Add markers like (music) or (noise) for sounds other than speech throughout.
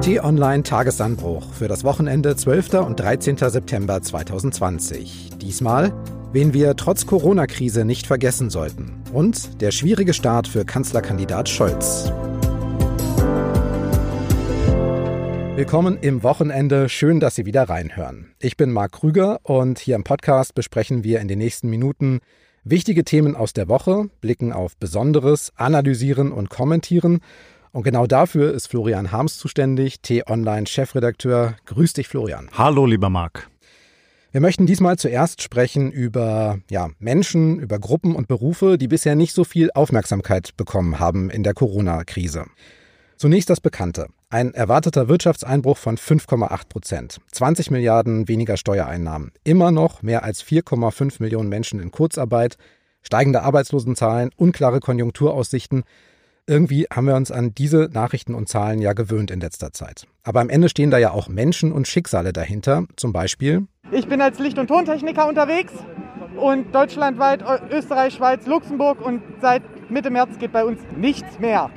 T-Online Tagesanbruch für das Wochenende 12. und 13. September 2020. Diesmal, wen wir trotz Corona-Krise nicht vergessen sollten. Und der schwierige Start für Kanzlerkandidat Scholz. Willkommen im Wochenende. Schön, dass Sie wieder reinhören. Ich bin Marc Krüger und hier im Podcast besprechen wir in den nächsten Minuten wichtige Themen aus der Woche, blicken auf Besonderes, analysieren und kommentieren und genau dafür ist Florian Harms zuständig, T-Online-Chefredakteur. Grüß dich, Florian. Hallo, lieber Marc. Wir möchten diesmal zuerst sprechen über ja, Menschen, über Gruppen und Berufe, die bisher nicht so viel Aufmerksamkeit bekommen haben in der Corona-Krise. Zunächst das Bekannte. Ein erwarteter Wirtschaftseinbruch von 5,8 Prozent. 20 Milliarden weniger Steuereinnahmen. Immer noch mehr als 4,5 Millionen Menschen in Kurzarbeit. Steigende Arbeitslosenzahlen, unklare Konjunkturaussichten. Irgendwie haben wir uns an diese Nachrichten und Zahlen ja gewöhnt in letzter Zeit. Aber am Ende stehen da ja auch Menschen und Schicksale dahinter. Zum Beispiel. Ich bin als Licht- und Tontechniker unterwegs und deutschlandweit, Österreich, Schweiz, Luxemburg und seit Mitte März geht bei uns nichts mehr.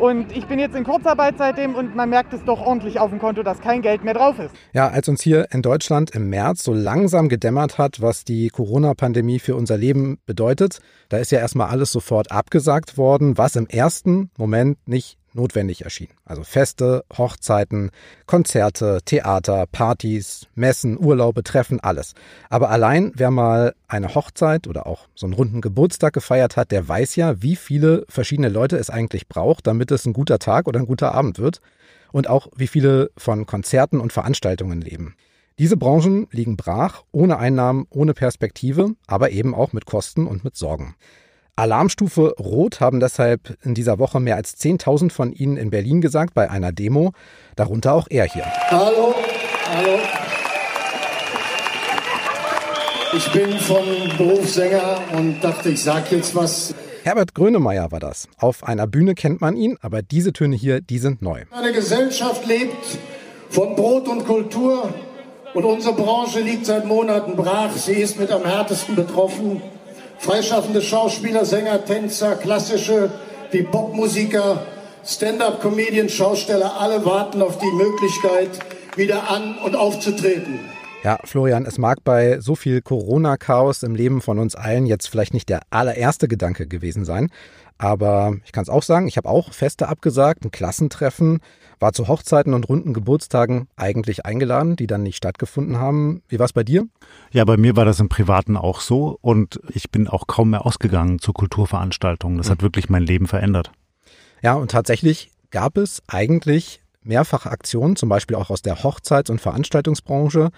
Und ich bin jetzt in Kurzarbeit seitdem und man merkt es doch ordentlich auf dem Konto, dass kein Geld mehr drauf ist. Ja, als uns hier in Deutschland im März so langsam gedämmert hat, was die Corona-Pandemie für unser Leben bedeutet, da ist ja erstmal alles sofort abgesagt worden, was im ersten Moment nicht notwendig erschien. Also Feste, Hochzeiten, Konzerte, Theater, Partys, Messen, Urlaube, Treffen, alles. Aber allein, wer mal eine Hochzeit oder auch so einen runden Geburtstag gefeiert hat, der weiß ja, wie viele verschiedene Leute es eigentlich braucht, damit es ein guter Tag oder ein guter Abend wird. Und auch, wie viele von Konzerten und Veranstaltungen leben. Diese Branchen liegen brach, ohne Einnahmen, ohne Perspektive, aber eben auch mit Kosten und mit Sorgen. Alarmstufe Rot haben deshalb in dieser Woche mehr als 10.000 von Ihnen in Berlin gesagt bei einer Demo, darunter auch er hier. Hallo, hallo. Ich bin von Berufssänger und dachte, ich sag jetzt was. Herbert Grönemeyer war das. Auf einer Bühne kennt man ihn, aber diese Töne hier, die sind neu. Eine Gesellschaft lebt von Brot und Kultur und unsere Branche liegt seit Monaten brach. Sie ist mit am härtesten betroffen. Freischaffende Schauspieler, Sänger, Tänzer, klassische wie Popmusiker, Stand-up-Comedian, Schausteller, alle warten auf die Möglichkeit, wieder an und aufzutreten. Ja, Florian, es mag bei so viel Corona-Chaos im Leben von uns allen jetzt vielleicht nicht der allererste Gedanke gewesen sein, aber ich kann es auch sagen, ich habe auch Feste abgesagt, ein Klassentreffen, war zu Hochzeiten und runden Geburtstagen eigentlich eingeladen, die dann nicht stattgefunden haben. Wie war es bei dir? Ja, bei mir war das im Privaten auch so und ich bin auch kaum mehr ausgegangen zu Kulturveranstaltungen. Das mhm. hat wirklich mein Leben verändert. Ja, und tatsächlich gab es eigentlich mehrfach Aktionen, zum Beispiel auch aus der Hochzeits- und Veranstaltungsbranche.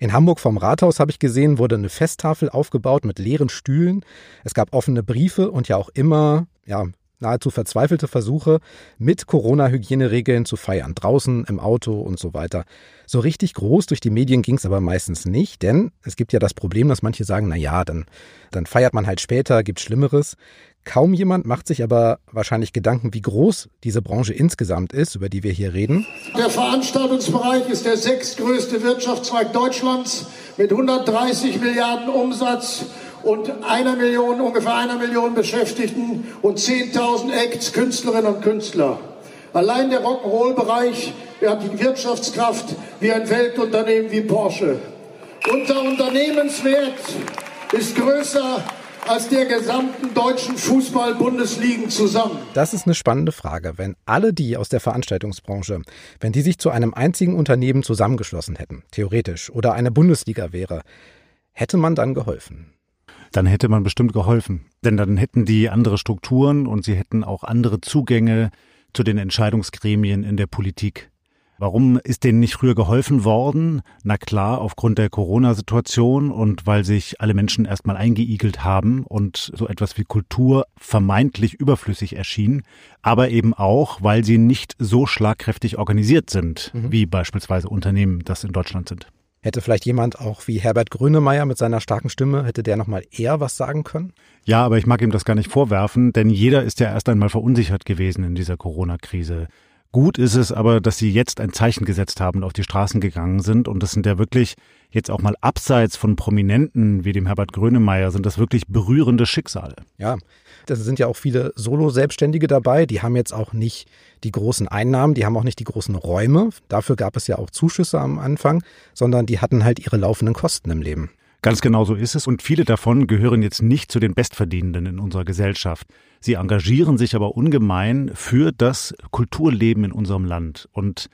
In Hamburg vom Rathaus habe ich gesehen, wurde eine Festtafel aufgebaut mit leeren Stühlen. Es gab offene Briefe und ja auch immer ja, nahezu verzweifelte Versuche, mit Corona-Hygieneregeln zu feiern, draußen, im Auto und so weiter. So richtig groß durch die Medien ging es aber meistens nicht, denn es gibt ja das Problem, dass manche sagen, na ja, dann, dann feiert man halt später, gibt Schlimmeres. Kaum jemand macht sich aber wahrscheinlich Gedanken, wie groß diese Branche insgesamt ist, über die wir hier reden. Der Veranstaltungsbereich ist der sechstgrößte Wirtschaftszweig Deutschlands mit 130 Milliarden Umsatz und einer Million, ungefähr einer Million Beschäftigten und 10.000 Acts, Künstlerinnen und Künstler. Allein der Rock'n'Roll-Bereich hat die Wirtschaftskraft wie ein Weltunternehmen wie Porsche. Unser Unternehmenswert ist größer als der gesamten deutschen Fußball-Bundesligen zusammen? Das ist eine spannende Frage. Wenn alle die aus der Veranstaltungsbranche, wenn die sich zu einem einzigen Unternehmen zusammengeschlossen hätten, theoretisch, oder eine Bundesliga wäre, hätte man dann geholfen? Dann hätte man bestimmt geholfen. Denn dann hätten die andere Strukturen und sie hätten auch andere Zugänge zu den Entscheidungsgremien in der Politik. Warum ist denen nicht früher geholfen worden? Na klar, aufgrund der Corona-Situation und weil sich alle Menschen erstmal eingeigelt haben und so etwas wie Kultur vermeintlich überflüssig erschien, aber eben auch, weil sie nicht so schlagkräftig organisiert sind, mhm. wie beispielsweise Unternehmen das in Deutschland sind. Hätte vielleicht jemand auch wie Herbert Grönemeyer mit seiner starken Stimme, hätte der nochmal eher was sagen können? Ja, aber ich mag ihm das gar nicht vorwerfen, denn jeder ist ja erst einmal verunsichert gewesen in dieser Corona-Krise. Gut ist es aber, dass sie jetzt ein Zeichen gesetzt haben und auf die Straßen gegangen sind. Und das sind ja wirklich jetzt auch mal abseits von Prominenten wie dem Herbert Grönemeyer, sind das wirklich berührende Schicksale. Ja, da sind ja auch viele Solo-Selbstständige dabei. Die haben jetzt auch nicht die großen Einnahmen, die haben auch nicht die großen Räume. Dafür gab es ja auch Zuschüsse am Anfang, sondern die hatten halt ihre laufenden Kosten im Leben. Ganz genau so ist es. Und viele davon gehören jetzt nicht zu den Bestverdienenden in unserer Gesellschaft. Sie engagieren sich aber ungemein für das Kulturleben in unserem Land. Und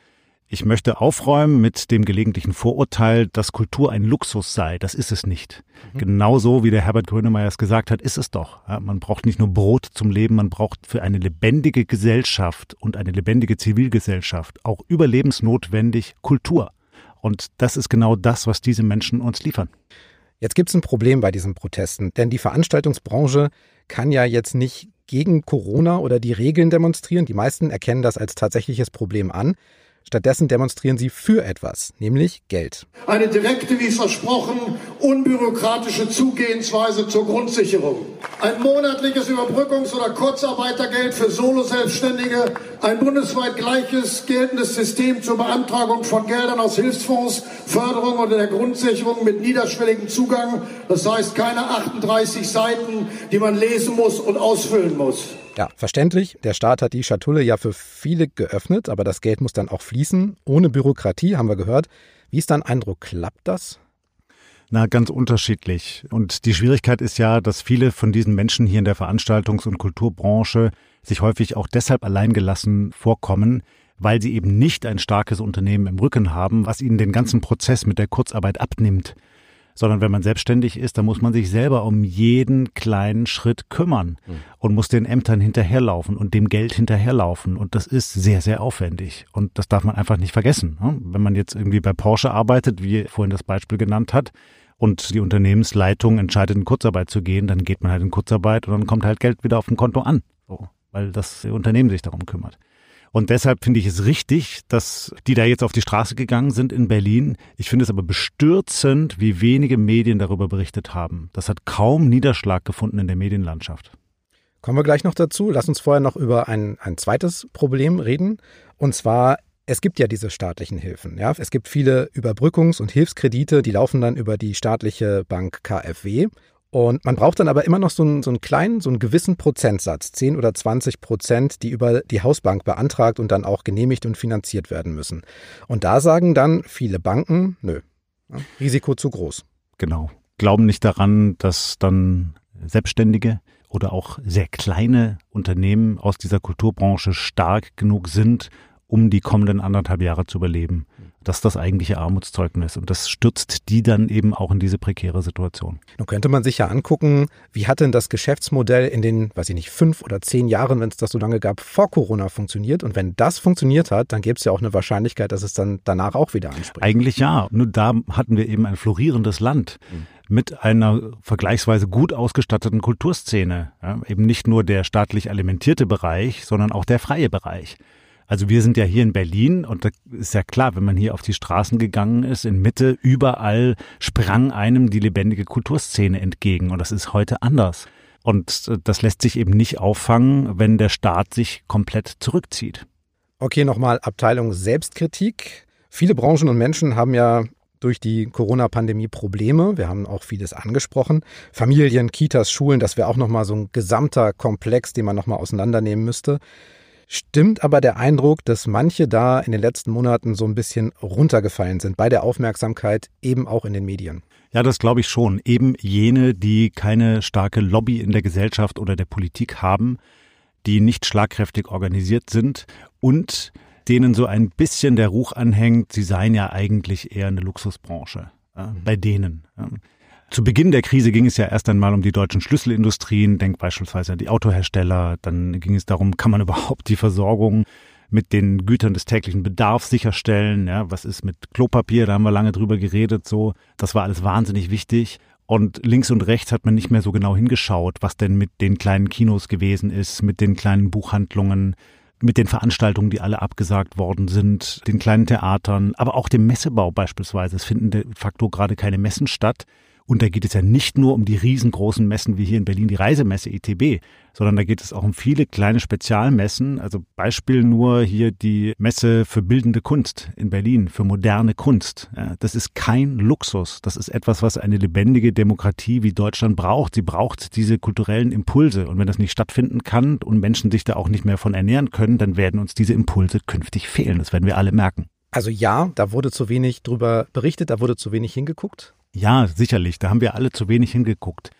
ich möchte aufräumen mit dem gelegentlichen Vorurteil, dass Kultur ein Luxus sei. Das ist es nicht. Mhm. Genauso wie der Herbert Grönemeyer es gesagt hat, ist es doch. Ja, man braucht nicht nur Brot zum Leben, man braucht für eine lebendige Gesellschaft und eine lebendige Zivilgesellschaft auch überlebensnotwendig Kultur. Und das ist genau das, was diese Menschen uns liefern. Jetzt gibt es ein Problem bei diesen Protesten, denn die Veranstaltungsbranche kann ja jetzt nicht gegen Corona oder die Regeln demonstrieren. Die meisten erkennen das als tatsächliches Problem an. Stattdessen demonstrieren sie für etwas, nämlich Geld. Eine direkte, wie versprochen, unbürokratische Zugehensweise zur Grundsicherung. Ein monatliches Überbrückungs- oder Kurzarbeitergeld für Solo-Selbstständige. Ein bundesweit gleiches geltendes System zur Beantragung von Geldern aus Hilfsfonds, Förderung oder der Grundsicherung mit niederschwelligem Zugang. Das heißt keine 38 Seiten, die man lesen muss und ausfüllen muss. Ja, verständlich. Der Staat hat die Schatulle ja für viele geöffnet, aber das Geld muss dann auch fließen. Ohne Bürokratie, haben wir gehört. Wie ist dein Eindruck? Klappt das? Na, ganz unterschiedlich. Und die Schwierigkeit ist ja, dass viele von diesen Menschen hier in der Veranstaltungs- und Kulturbranche sich häufig auch deshalb alleingelassen vorkommen, weil sie eben nicht ein starkes Unternehmen im Rücken haben, was ihnen den ganzen Prozess mit der Kurzarbeit abnimmt sondern wenn man selbstständig ist, dann muss man sich selber um jeden kleinen Schritt kümmern mhm. und muss den Ämtern hinterherlaufen und dem Geld hinterherlaufen. Und das ist sehr, sehr aufwendig. Und das darf man einfach nicht vergessen. Ne? Wenn man jetzt irgendwie bei Porsche arbeitet, wie vorhin das Beispiel genannt hat, und die Unternehmensleitung entscheidet, in Kurzarbeit zu gehen, dann geht man halt in Kurzarbeit und dann kommt halt Geld wieder auf dem Konto an. So, weil das Unternehmen sich darum kümmert. Und deshalb finde ich es richtig, dass die da jetzt auf die Straße gegangen sind in Berlin. Ich finde es aber bestürzend, wie wenige Medien darüber berichtet haben. Das hat kaum Niederschlag gefunden in der Medienlandschaft. Kommen wir gleich noch dazu. Lass uns vorher noch über ein, ein zweites Problem reden. Und zwar es gibt ja diese staatlichen Hilfen. Ja? Es gibt viele Überbrückungs- und Hilfskredite, die laufen dann über die staatliche Bank KfW. Und man braucht dann aber immer noch so einen, so einen kleinen, so einen gewissen Prozentsatz, 10 oder 20 Prozent, die über die Hausbank beantragt und dann auch genehmigt und finanziert werden müssen. Und da sagen dann viele Banken, nö, Risiko zu groß. Genau. Glauben nicht daran, dass dann Selbstständige oder auch sehr kleine Unternehmen aus dieser Kulturbranche stark genug sind, um die kommenden anderthalb Jahre zu überleben. Das ist das eigentliche Armutszeugnis und das stürzt die dann eben auch in diese prekäre Situation. Nun könnte man sich ja angucken, wie hat denn das Geschäftsmodell in den, weiß ich nicht, fünf oder zehn Jahren, wenn es das so lange gab, vor Corona funktioniert? Und wenn das funktioniert hat, dann gäbe es ja auch eine Wahrscheinlichkeit, dass es dann danach auch wieder anspricht. Eigentlich ja. Nur da hatten wir eben ein florierendes Land. Mhm mit einer vergleichsweise gut ausgestatteten Kulturszene. Ja, eben nicht nur der staatlich alimentierte Bereich, sondern auch der freie Bereich. Also wir sind ja hier in Berlin und da ist ja klar, wenn man hier auf die Straßen gegangen ist, in Mitte, überall sprang einem die lebendige Kulturszene entgegen und das ist heute anders. Und das lässt sich eben nicht auffangen, wenn der Staat sich komplett zurückzieht. Okay, nochmal Abteilung Selbstkritik. Viele Branchen und Menschen haben ja durch die Corona-Pandemie Probleme. Wir haben auch vieles angesprochen. Familien, Kitas, Schulen, das wäre auch nochmal so ein gesamter Komplex, den man nochmal auseinandernehmen müsste. Stimmt aber der Eindruck, dass manche da in den letzten Monaten so ein bisschen runtergefallen sind bei der Aufmerksamkeit, eben auch in den Medien? Ja, das glaube ich schon. Eben jene, die keine starke Lobby in der Gesellschaft oder der Politik haben, die nicht schlagkräftig organisiert sind und denen so ein bisschen der Ruch anhängt, sie seien ja eigentlich eher eine Luxusbranche. Ja, bei denen. Ja. Zu Beginn der Krise ging es ja erst einmal um die deutschen Schlüsselindustrien, denk beispielsweise an die Autohersteller, dann ging es darum, kann man (laughs) überhaupt die Versorgung mit den Gütern des täglichen Bedarfs sicherstellen, ja, was ist mit Klopapier, da haben wir lange drüber geredet, so, das war alles wahnsinnig wichtig. Und links und rechts hat man nicht mehr so genau hingeschaut, was denn mit den kleinen Kinos gewesen ist, mit den kleinen Buchhandlungen, mit den Veranstaltungen, die alle abgesagt worden sind, den kleinen Theatern, aber auch dem Messebau beispielsweise. Es finden de facto gerade keine Messen statt. Und da geht es ja nicht nur um die riesengroßen Messen wie hier in Berlin, die Reisemesse ITB, sondern da geht es auch um viele kleine Spezialmessen. Also Beispiel nur hier die Messe für bildende Kunst in Berlin, für moderne Kunst. Das ist kein Luxus. Das ist etwas, was eine lebendige Demokratie wie Deutschland braucht. Sie braucht diese kulturellen Impulse. Und wenn das nicht stattfinden kann und Menschen sich da auch nicht mehr von ernähren können, dann werden uns diese Impulse künftig fehlen. Das werden wir alle merken. Also ja, da wurde zu wenig drüber berichtet, da wurde zu wenig hingeguckt. Ja, sicherlich. Da haben wir alle zu wenig hingeguckt.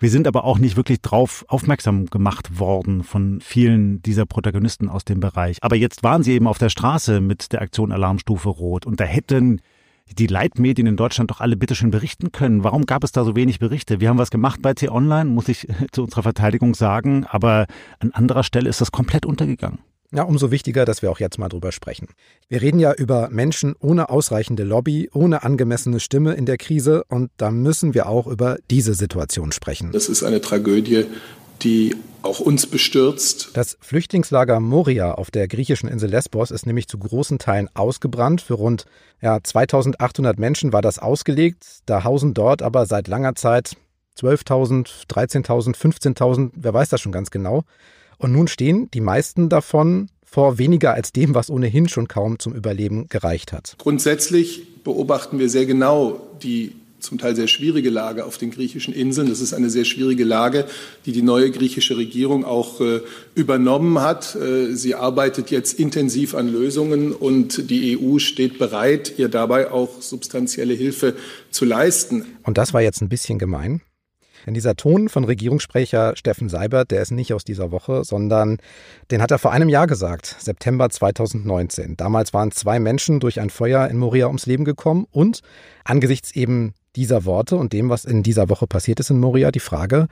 Wir sind aber auch nicht wirklich drauf aufmerksam gemacht worden von vielen dieser Protagonisten aus dem Bereich. Aber jetzt waren sie eben auf der Straße mit der Aktion Alarmstufe Rot und da hätten die Leitmedien in Deutschland doch alle bitteschön berichten können. Warum gab es da so wenig Berichte? Wir haben was gemacht bei T-Online, muss ich (laughs) zu unserer Verteidigung sagen, aber an anderer Stelle ist das komplett untergegangen. Ja, umso wichtiger, dass wir auch jetzt mal drüber sprechen. Wir reden ja über Menschen ohne ausreichende Lobby, ohne angemessene Stimme in der Krise und da müssen wir auch über diese Situation sprechen. Das ist eine Tragödie, die auch uns bestürzt. Das Flüchtlingslager Moria auf der griechischen Insel Lesbos ist nämlich zu großen Teilen ausgebrannt. Für rund ja, 2800 Menschen war das ausgelegt. Da hausen dort aber seit langer Zeit 12.000, 13.000, 15.000, wer weiß das schon ganz genau. Und nun stehen die meisten davon vor weniger als dem, was ohnehin schon kaum zum Überleben gereicht hat. Grundsätzlich beobachten wir sehr genau die zum Teil sehr schwierige Lage auf den griechischen Inseln. Das ist eine sehr schwierige Lage, die die neue griechische Regierung auch äh, übernommen hat. Äh, sie arbeitet jetzt intensiv an Lösungen und die EU steht bereit, ihr dabei auch substanzielle Hilfe zu leisten. Und das war jetzt ein bisschen gemein. Denn dieser Ton von Regierungssprecher Steffen Seibert, der ist nicht aus dieser Woche, sondern den hat er vor einem Jahr gesagt, September 2019. Damals waren zwei Menschen durch ein Feuer in Moria ums Leben gekommen und angesichts eben dieser Worte und dem, was in dieser Woche passiert ist in Moria, die Frage,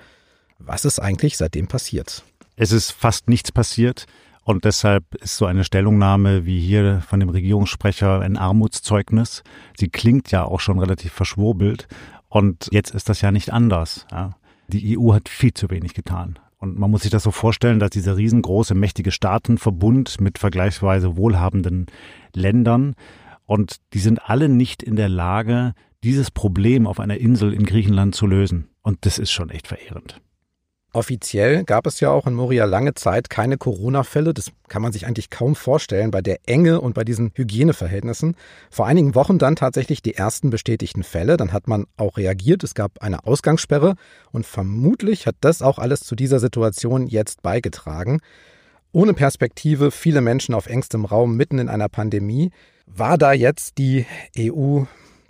was ist eigentlich seitdem passiert? Es ist fast nichts passiert. Und deshalb ist so eine Stellungnahme wie hier von dem Regierungssprecher ein Armutszeugnis. Sie klingt ja auch schon relativ verschwurbelt. Und jetzt ist das ja nicht anders. Ja. Die EU hat viel zu wenig getan. Und man muss sich das so vorstellen, dass dieser riesengroße, mächtige Staatenverbund mit vergleichsweise wohlhabenden Ländern und die sind alle nicht in der Lage, dieses Problem auf einer Insel in Griechenland zu lösen. Und das ist schon echt verehrend. Offiziell gab es ja auch in Moria lange Zeit keine Corona-Fälle. Das kann man sich eigentlich kaum vorstellen bei der Enge und bei diesen Hygieneverhältnissen. Vor einigen Wochen dann tatsächlich die ersten bestätigten Fälle. Dann hat man auch reagiert. Es gab eine Ausgangssperre und vermutlich hat das auch alles zu dieser Situation jetzt beigetragen. Ohne Perspektive, viele Menschen auf engstem Raum mitten in einer Pandemie. War da jetzt die EU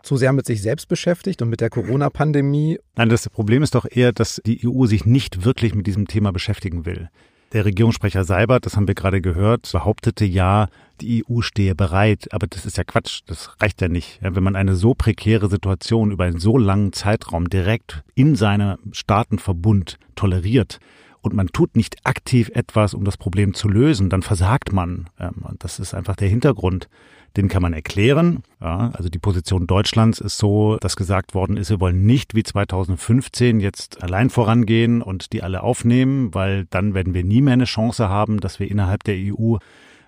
zu sehr mit sich selbst beschäftigt und mit der Corona-Pandemie. Nein, das Problem ist doch eher, dass die EU sich nicht wirklich mit diesem Thema beschäftigen will. Der Regierungssprecher Seibert, das haben wir gerade gehört, behauptete ja, die EU stehe bereit. Aber das ist ja Quatsch. Das reicht ja nicht. Wenn man eine so prekäre Situation über einen so langen Zeitraum direkt in seinem Staatenverbund toleriert und man tut nicht aktiv etwas, um das Problem zu lösen, dann versagt man. Ähm, das ist einfach der Hintergrund. Den kann man erklären. Ja, also die Position Deutschlands ist so, dass gesagt worden ist, wir wollen nicht wie 2015 jetzt allein vorangehen und die alle aufnehmen, weil dann werden wir nie mehr eine Chance haben, dass wir innerhalb der EU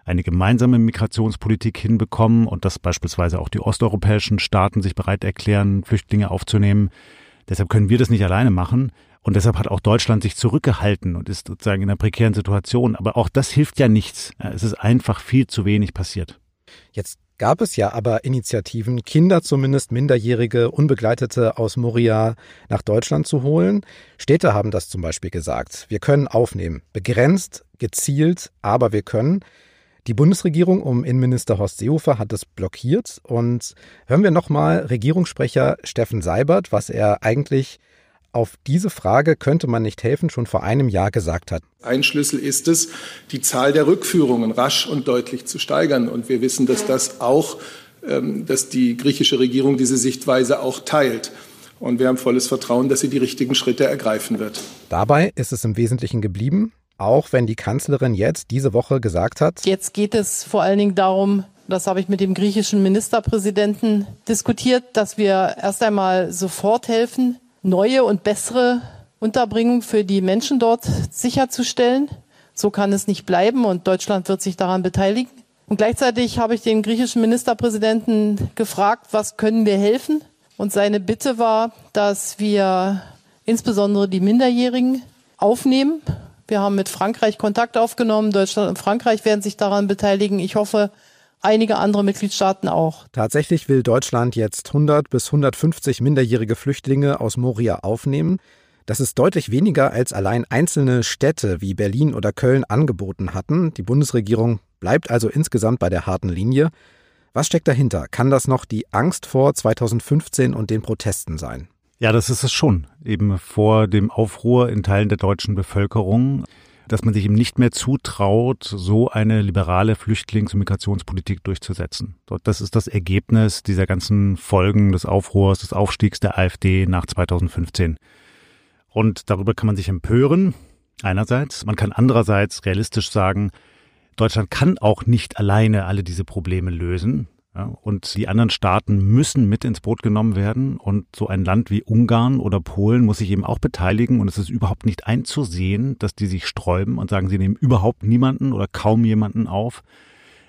eine gemeinsame Migrationspolitik hinbekommen und dass beispielsweise auch die osteuropäischen Staaten sich bereit erklären, Flüchtlinge aufzunehmen. Deshalb können wir das nicht alleine machen. Und deshalb hat auch Deutschland sich zurückgehalten und ist sozusagen in einer prekären Situation. Aber auch das hilft ja nichts. Es ist einfach viel zu wenig passiert. Jetzt gab es ja aber Initiativen, Kinder zumindest Minderjährige, Unbegleitete aus Moria nach Deutschland zu holen. Städte haben das zum Beispiel gesagt. Wir können aufnehmen. Begrenzt, gezielt, aber wir können. Die Bundesregierung um Innenminister Horst Seehofer hat es blockiert. Und hören wir nochmal Regierungssprecher Steffen Seibert, was er eigentlich auf diese Frage könnte man nicht helfen, schon vor einem Jahr gesagt hat. Ein Schlüssel ist es, die Zahl der Rückführungen rasch und deutlich zu steigern. Und wir wissen, dass das auch, ähm, dass die griechische Regierung diese Sichtweise auch teilt. Und wir haben volles Vertrauen, dass sie die richtigen Schritte ergreifen wird. Dabei ist es im Wesentlichen geblieben, auch wenn die Kanzlerin jetzt diese Woche gesagt hat. Jetzt geht es vor allen Dingen darum, das habe ich mit dem griechischen Ministerpräsidenten diskutiert, dass wir erst einmal sofort helfen, neue und bessere Unterbringung für die Menschen dort sicherzustellen. So kann es nicht bleiben und Deutschland wird sich daran beteiligen. Und gleichzeitig habe ich den griechischen Ministerpräsidenten gefragt, was können wir helfen? Und seine Bitte war, dass wir insbesondere die Minderjährigen aufnehmen. Wir haben mit Frankreich Kontakt aufgenommen. Deutschland und Frankreich werden sich daran beteiligen. Ich hoffe, einige andere Mitgliedstaaten auch. Tatsächlich will Deutschland jetzt 100 bis 150 minderjährige Flüchtlinge aus Moria aufnehmen. Das ist deutlich weniger, als allein einzelne Städte wie Berlin oder Köln angeboten hatten. Die Bundesregierung bleibt also insgesamt bei der harten Linie. Was steckt dahinter? Kann das noch die Angst vor 2015 und den Protesten sein? Ja, das ist es schon. Eben vor dem Aufruhr in Teilen der deutschen Bevölkerung, dass man sich eben nicht mehr zutraut, so eine liberale Flüchtlings- und Migrationspolitik durchzusetzen. Das ist das Ergebnis dieser ganzen Folgen des Aufruhrs, des Aufstiegs der AfD nach 2015. Und darüber kann man sich empören, einerseits. Man kann andererseits realistisch sagen, Deutschland kann auch nicht alleine alle diese Probleme lösen. Ja, und die anderen Staaten müssen mit ins Boot genommen werden. Und so ein Land wie Ungarn oder Polen muss sich eben auch beteiligen. Und es ist überhaupt nicht einzusehen, dass die sich sträuben und sagen, sie nehmen überhaupt niemanden oder kaum jemanden auf.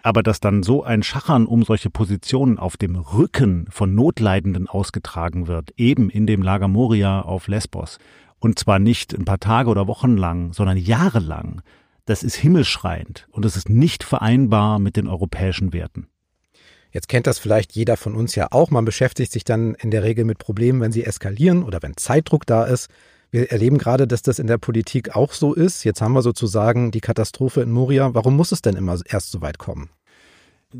Aber dass dann so ein Schachern um solche Positionen auf dem Rücken von Notleidenden ausgetragen wird, eben in dem Lager Moria auf Lesbos, und zwar nicht ein paar Tage oder Wochen lang, sondern jahrelang. Das ist himmelschreiend und es ist nicht vereinbar mit den europäischen Werten. Jetzt kennt das vielleicht jeder von uns ja auch. Man beschäftigt sich dann in der Regel mit Problemen, wenn sie eskalieren oder wenn Zeitdruck da ist. Wir erleben gerade, dass das in der Politik auch so ist. Jetzt haben wir sozusagen die Katastrophe in Moria. Warum muss es denn immer erst so weit kommen?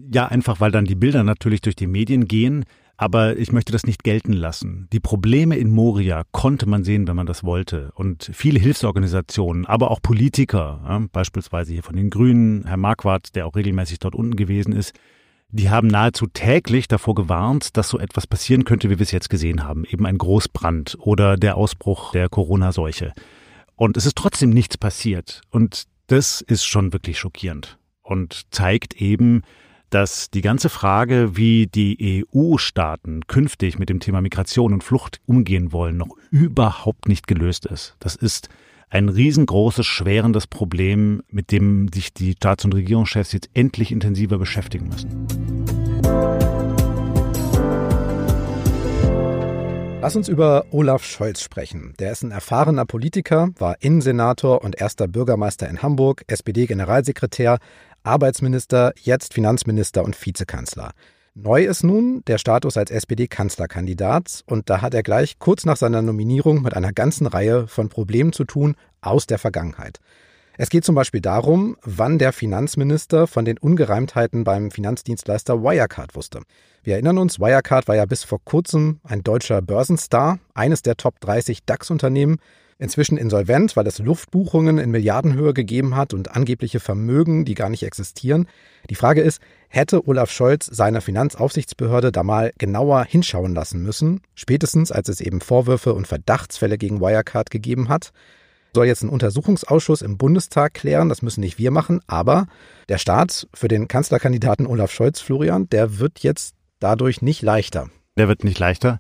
Ja, einfach weil dann die Bilder natürlich durch die Medien gehen. Aber ich möchte das nicht gelten lassen. Die Probleme in Moria konnte man sehen, wenn man das wollte. Und viele Hilfsorganisationen, aber auch Politiker, ja, beispielsweise hier von den Grünen, Herr Marquardt, der auch regelmäßig dort unten gewesen ist, die haben nahezu täglich davor gewarnt, dass so etwas passieren könnte, wie wir es jetzt gesehen haben. Eben ein Großbrand oder der Ausbruch der Corona-Seuche. Und es ist trotzdem nichts passiert. Und das ist schon wirklich schockierend und zeigt eben, dass die ganze Frage, wie die EU-Staaten künftig mit dem Thema Migration und Flucht umgehen wollen, noch überhaupt nicht gelöst ist. Das ist ein riesengroßes, schwerendes Problem, mit dem sich die Staats- und Regierungschefs jetzt endlich intensiver beschäftigen müssen. Lass uns über Olaf Scholz sprechen. Der ist ein erfahrener Politiker, war Innensenator und erster Bürgermeister in Hamburg, SPD-Generalsekretär, Arbeitsminister, jetzt Finanzminister und Vizekanzler. Neu ist nun der Status als SPD-Kanzlerkandidat und da hat er gleich kurz nach seiner Nominierung mit einer ganzen Reihe von Problemen zu tun aus der Vergangenheit. Es geht zum Beispiel darum, wann der Finanzminister von den Ungereimtheiten beim Finanzdienstleister Wirecard wusste. Wir erinnern uns, Wirecard war ja bis vor kurzem ein deutscher Börsenstar, eines der Top 30 DAX-Unternehmen, inzwischen insolvent, weil es Luftbuchungen in Milliardenhöhe gegeben hat und angebliche Vermögen, die gar nicht existieren. Die Frage ist, hätte Olaf Scholz seiner Finanzaufsichtsbehörde da mal genauer hinschauen lassen müssen, spätestens als es eben Vorwürfe und Verdachtsfälle gegen Wirecard gegeben hat? Soll jetzt ein Untersuchungsausschuss im Bundestag klären, das müssen nicht wir machen, aber der Staat für den Kanzlerkandidaten Olaf Scholz, Florian, der wird jetzt dadurch nicht leichter. Der wird nicht leichter.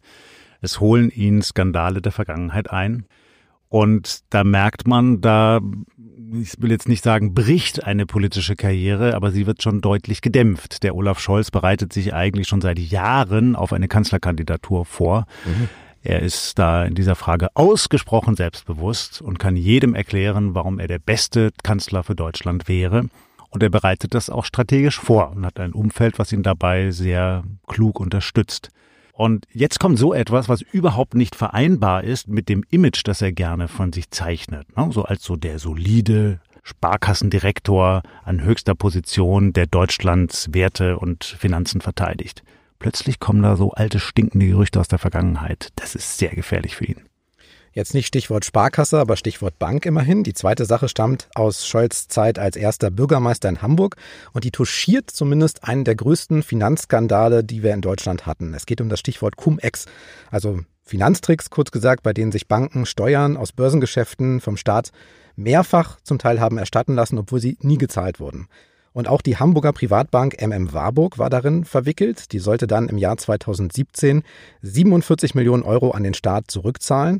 Es holen ihn Skandale der Vergangenheit ein. Und da merkt man, da, ich will jetzt nicht sagen, bricht eine politische Karriere, aber sie wird schon deutlich gedämpft. Der Olaf Scholz bereitet sich eigentlich schon seit Jahren auf eine Kanzlerkandidatur vor. Mhm. Er ist da in dieser Frage ausgesprochen selbstbewusst und kann jedem erklären, warum er der beste Kanzler für Deutschland wäre. Und er bereitet das auch strategisch vor und hat ein Umfeld, was ihn dabei sehr klug unterstützt. Und jetzt kommt so etwas, was überhaupt nicht vereinbar ist mit dem Image, das er gerne von sich zeichnet. Ne? So als so der solide Sparkassendirektor an höchster Position, der Deutschlands Werte und Finanzen verteidigt. Plötzlich kommen da so alte stinkende Gerüchte aus der Vergangenheit. Das ist sehr gefährlich für ihn. Jetzt nicht Stichwort Sparkasse, aber Stichwort Bank immerhin. Die zweite Sache stammt aus Scholz Zeit als erster Bürgermeister in Hamburg und die touchiert zumindest einen der größten Finanzskandale, die wir in Deutschland hatten. Es geht um das Stichwort Cum-Ex, also Finanztricks, kurz gesagt, bei denen sich Banken Steuern aus Börsengeschäften vom Staat mehrfach zum Teil haben erstatten lassen, obwohl sie nie gezahlt wurden. Und auch die Hamburger Privatbank MM Warburg war darin verwickelt. Die sollte dann im Jahr 2017 47 Millionen Euro an den Staat zurückzahlen.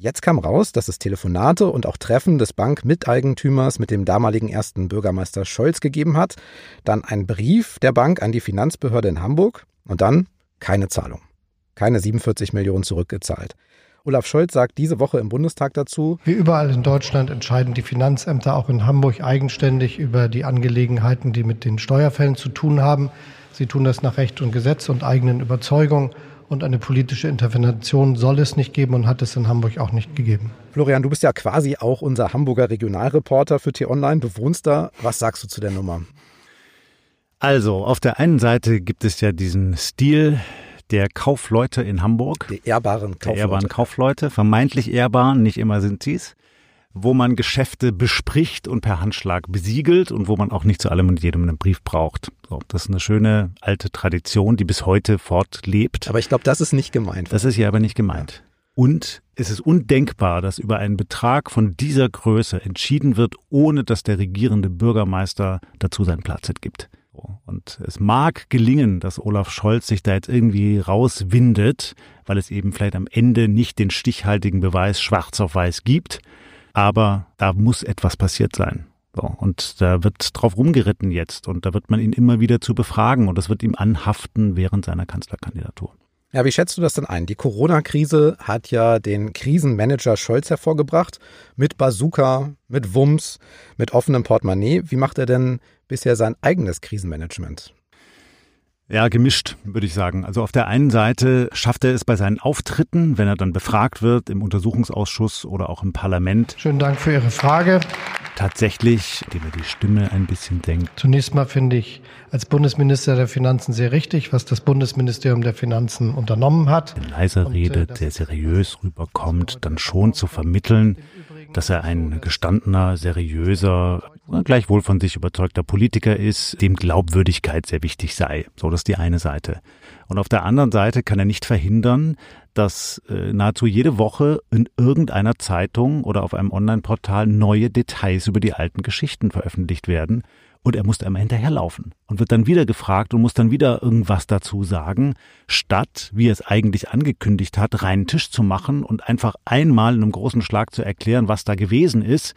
Jetzt kam raus, dass es Telefonate und auch Treffen des Bankmiteigentümers mit dem damaligen ersten Bürgermeister Scholz gegeben hat, dann ein Brief der Bank an die Finanzbehörde in Hamburg und dann keine Zahlung. keine 47 Millionen zurückgezahlt. Olaf Scholz sagt diese Woche im Bundestag dazu. Wie überall in Deutschland entscheiden die Finanzämter auch in Hamburg eigenständig über die Angelegenheiten, die mit den Steuerfällen zu tun haben. Sie tun das nach Recht und Gesetz und eigenen Überzeugungen. Und eine politische Intervention soll es nicht geben und hat es in Hamburg auch nicht gegeben. Florian, du bist ja quasi auch unser Hamburger Regionalreporter für T-Online. Du wohnst da. Was sagst du zu der Nummer? Also, auf der einen Seite gibt es ja diesen Stil der Kaufleute in Hamburg. Die ehrbaren Kaufleute. Die ehrbaren Kaufleute, vermeintlich ehrbar, nicht immer sind sie's wo man Geschäfte bespricht und per Handschlag besiegelt und wo man auch nicht zu allem und jedem einen Brief braucht. So, das ist eine schöne alte Tradition, die bis heute fortlebt. Aber ich glaube, das ist nicht gemeint. Das ist hier aber nicht gemeint. Und es ist undenkbar, dass über einen Betrag von dieser Größe entschieden wird, ohne dass der regierende Bürgermeister dazu seinen Platz gibt. Und es mag gelingen, dass Olaf Scholz sich da jetzt irgendwie rauswindet, weil es eben vielleicht am Ende nicht den stichhaltigen Beweis schwarz auf weiß gibt aber da muss etwas passiert sein. So, und da wird drauf rumgeritten jetzt und da wird man ihn immer wieder zu befragen und das wird ihm anhaften während seiner Kanzlerkandidatur. Ja, wie schätzt du das denn ein? Die Corona-Krise hat ja den Krisenmanager Scholz hervorgebracht. Mit Bazooka, mit Wumms, mit offenem Portemonnaie. Wie macht er denn bisher sein eigenes Krisenmanagement? Ja, gemischt, würde ich sagen. Also auf der einen Seite schafft er es bei seinen Auftritten, wenn er dann befragt wird im Untersuchungsausschuss oder auch im Parlament. Schönen Dank für Ihre Frage. Tatsächlich, indem er die Stimme ein bisschen senkt. Zunächst mal finde ich als Bundesminister der Finanzen sehr richtig, was das Bundesministerium der Finanzen unternommen hat. Wenn leiser äh, redet, der seriös rüberkommt, dann schon zu vermitteln, dass er ein gestandener, seriöser, gleichwohl von sich überzeugter Politiker ist, dem Glaubwürdigkeit sehr wichtig sei. So, das ist die eine Seite. Und auf der anderen Seite kann er nicht verhindern, dass äh, nahezu jede Woche in irgendeiner Zeitung oder auf einem Online-Portal neue Details über die alten Geschichten veröffentlicht werden und er muss einmal hinterherlaufen und wird dann wieder gefragt und muss dann wieder irgendwas dazu sagen, statt, wie er es eigentlich angekündigt hat, reinen Tisch zu machen und einfach einmal in einem großen Schlag zu erklären, was da gewesen ist.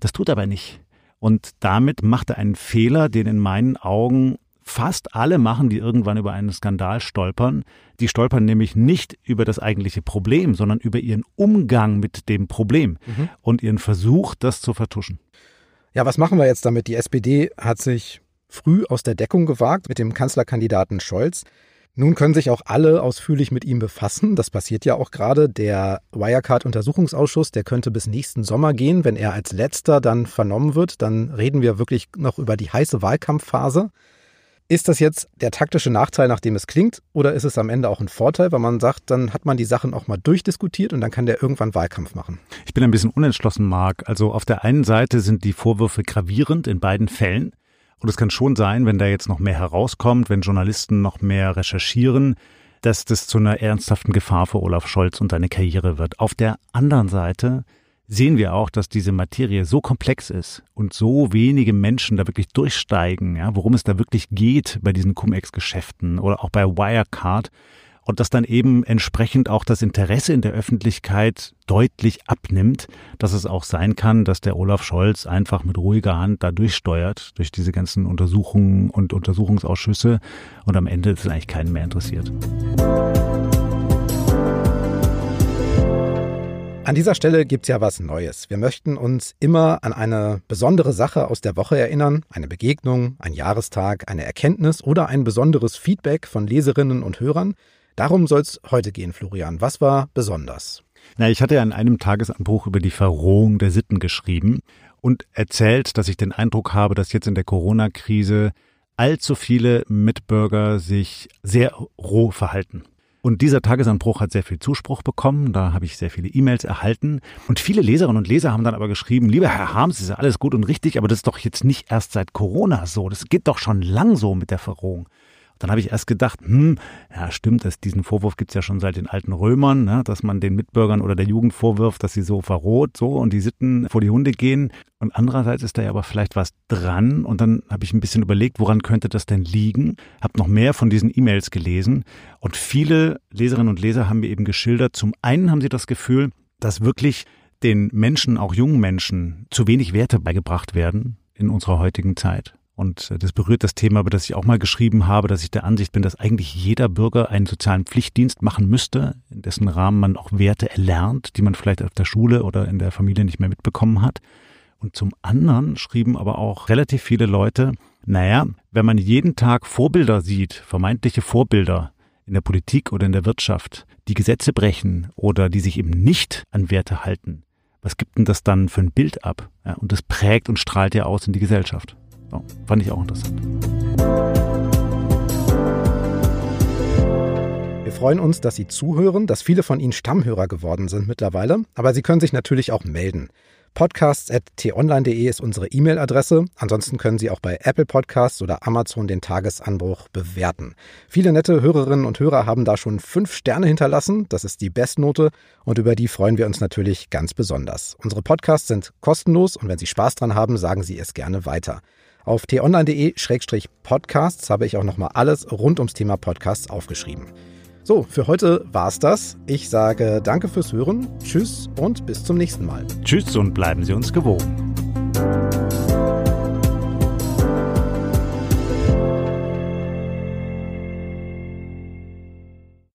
Das tut er aber nicht. Und damit macht er einen Fehler, den in meinen Augen fast alle machen, die irgendwann über einen Skandal stolpern. Die stolpern nämlich nicht über das eigentliche Problem, sondern über ihren Umgang mit dem Problem mhm. und ihren Versuch, das zu vertuschen. Ja, was machen wir jetzt damit? Die SPD hat sich früh aus der Deckung gewagt mit dem Kanzlerkandidaten Scholz. Nun können sich auch alle ausführlich mit ihm befassen. Das passiert ja auch gerade. Der Wirecard-Untersuchungsausschuss, der könnte bis nächsten Sommer gehen. Wenn er als letzter dann vernommen wird, dann reden wir wirklich noch über die heiße Wahlkampfphase. Ist das jetzt der taktische Nachteil, nachdem es klingt, oder ist es am Ende auch ein Vorteil, weil man sagt, dann hat man die Sachen auch mal durchdiskutiert und dann kann der irgendwann Wahlkampf machen? Ich bin ein bisschen unentschlossen, Marc. Also auf der einen Seite sind die Vorwürfe gravierend in beiden Fällen. Und es kann schon sein, wenn da jetzt noch mehr herauskommt, wenn Journalisten noch mehr recherchieren, dass das zu einer ernsthaften Gefahr für Olaf Scholz und seine Karriere wird. Auf der anderen Seite sehen wir auch, dass diese Materie so komplex ist und so wenige Menschen da wirklich durchsteigen, ja, worum es da wirklich geht bei diesen Cum-Ex-Geschäften oder auch bei Wirecard und dass dann eben entsprechend auch das Interesse in der Öffentlichkeit deutlich abnimmt, dass es auch sein kann, dass der Olaf Scholz einfach mit ruhiger Hand da durchsteuert durch diese ganzen Untersuchungen und Untersuchungsausschüsse und am Ende ist es eigentlich keinen mehr interessiert. An dieser Stelle gibt es ja was Neues. Wir möchten uns immer an eine besondere Sache aus der Woche erinnern, eine Begegnung, ein Jahrestag, eine Erkenntnis oder ein besonderes Feedback von Leserinnen und Hörern. Darum soll es heute gehen, Florian. Was war besonders? Na, ich hatte ja in einem Tagesanbruch über die Verrohung der Sitten geschrieben und erzählt, dass ich den Eindruck habe, dass jetzt in der Corona-Krise allzu viele Mitbürger sich sehr roh verhalten. Und dieser Tagesanbruch hat sehr viel Zuspruch bekommen. Da habe ich sehr viele E-Mails erhalten. Und viele Leserinnen und Leser haben dann aber geschrieben, lieber Herr Harms, ist ja alles gut und richtig, aber das ist doch jetzt nicht erst seit Corona so. Das geht doch schon lang so mit der Verrohung. Dann habe ich erst gedacht, hm, ja stimmt, das, diesen Vorwurf gibt's ja schon seit den alten Römern, ne, dass man den Mitbürgern oder der Jugend vorwirft, dass sie so verroht so und die Sitten vor die Hunde gehen. Und andererseits ist da ja aber vielleicht was dran. Und dann habe ich ein bisschen überlegt, woran könnte das denn liegen? Habe noch mehr von diesen E-Mails gelesen. Und viele Leserinnen und Leser haben mir eben geschildert, zum einen haben sie das Gefühl, dass wirklich den Menschen, auch jungen Menschen, zu wenig Werte beigebracht werden in unserer heutigen Zeit. Und das berührt das Thema, über das ich auch mal geschrieben habe, dass ich der Ansicht bin, dass eigentlich jeder Bürger einen sozialen Pflichtdienst machen müsste, in dessen Rahmen man auch Werte erlernt, die man vielleicht auf der Schule oder in der Familie nicht mehr mitbekommen hat. Und zum anderen schrieben aber auch relativ viele Leute, naja, wenn man jeden Tag Vorbilder sieht, vermeintliche Vorbilder in der Politik oder in der Wirtschaft, die Gesetze brechen oder die sich eben nicht an Werte halten, was gibt denn das dann für ein Bild ab? Ja, und das prägt und strahlt ja aus in die Gesellschaft. So, fand ich auch interessant. Wir freuen uns, dass Sie zuhören, dass viele von Ihnen Stammhörer geworden sind mittlerweile, aber Sie können sich natürlich auch melden. Podcasts.tonline.de ist unsere E-Mail-Adresse. Ansonsten können Sie auch bei Apple Podcasts oder Amazon den Tagesanbruch bewerten. Viele nette Hörerinnen und Hörer haben da schon fünf Sterne hinterlassen. Das ist die Bestnote und über die freuen wir uns natürlich ganz besonders. Unsere Podcasts sind kostenlos und wenn Sie Spaß dran haben, sagen Sie es gerne weiter. Auf t-online.de-podcasts habe ich auch nochmal alles rund ums Thema Podcasts aufgeschrieben. So, für heute war's das. Ich sage danke fürs Hören, tschüss und bis zum nächsten Mal. Tschüss und bleiben Sie uns gewogen.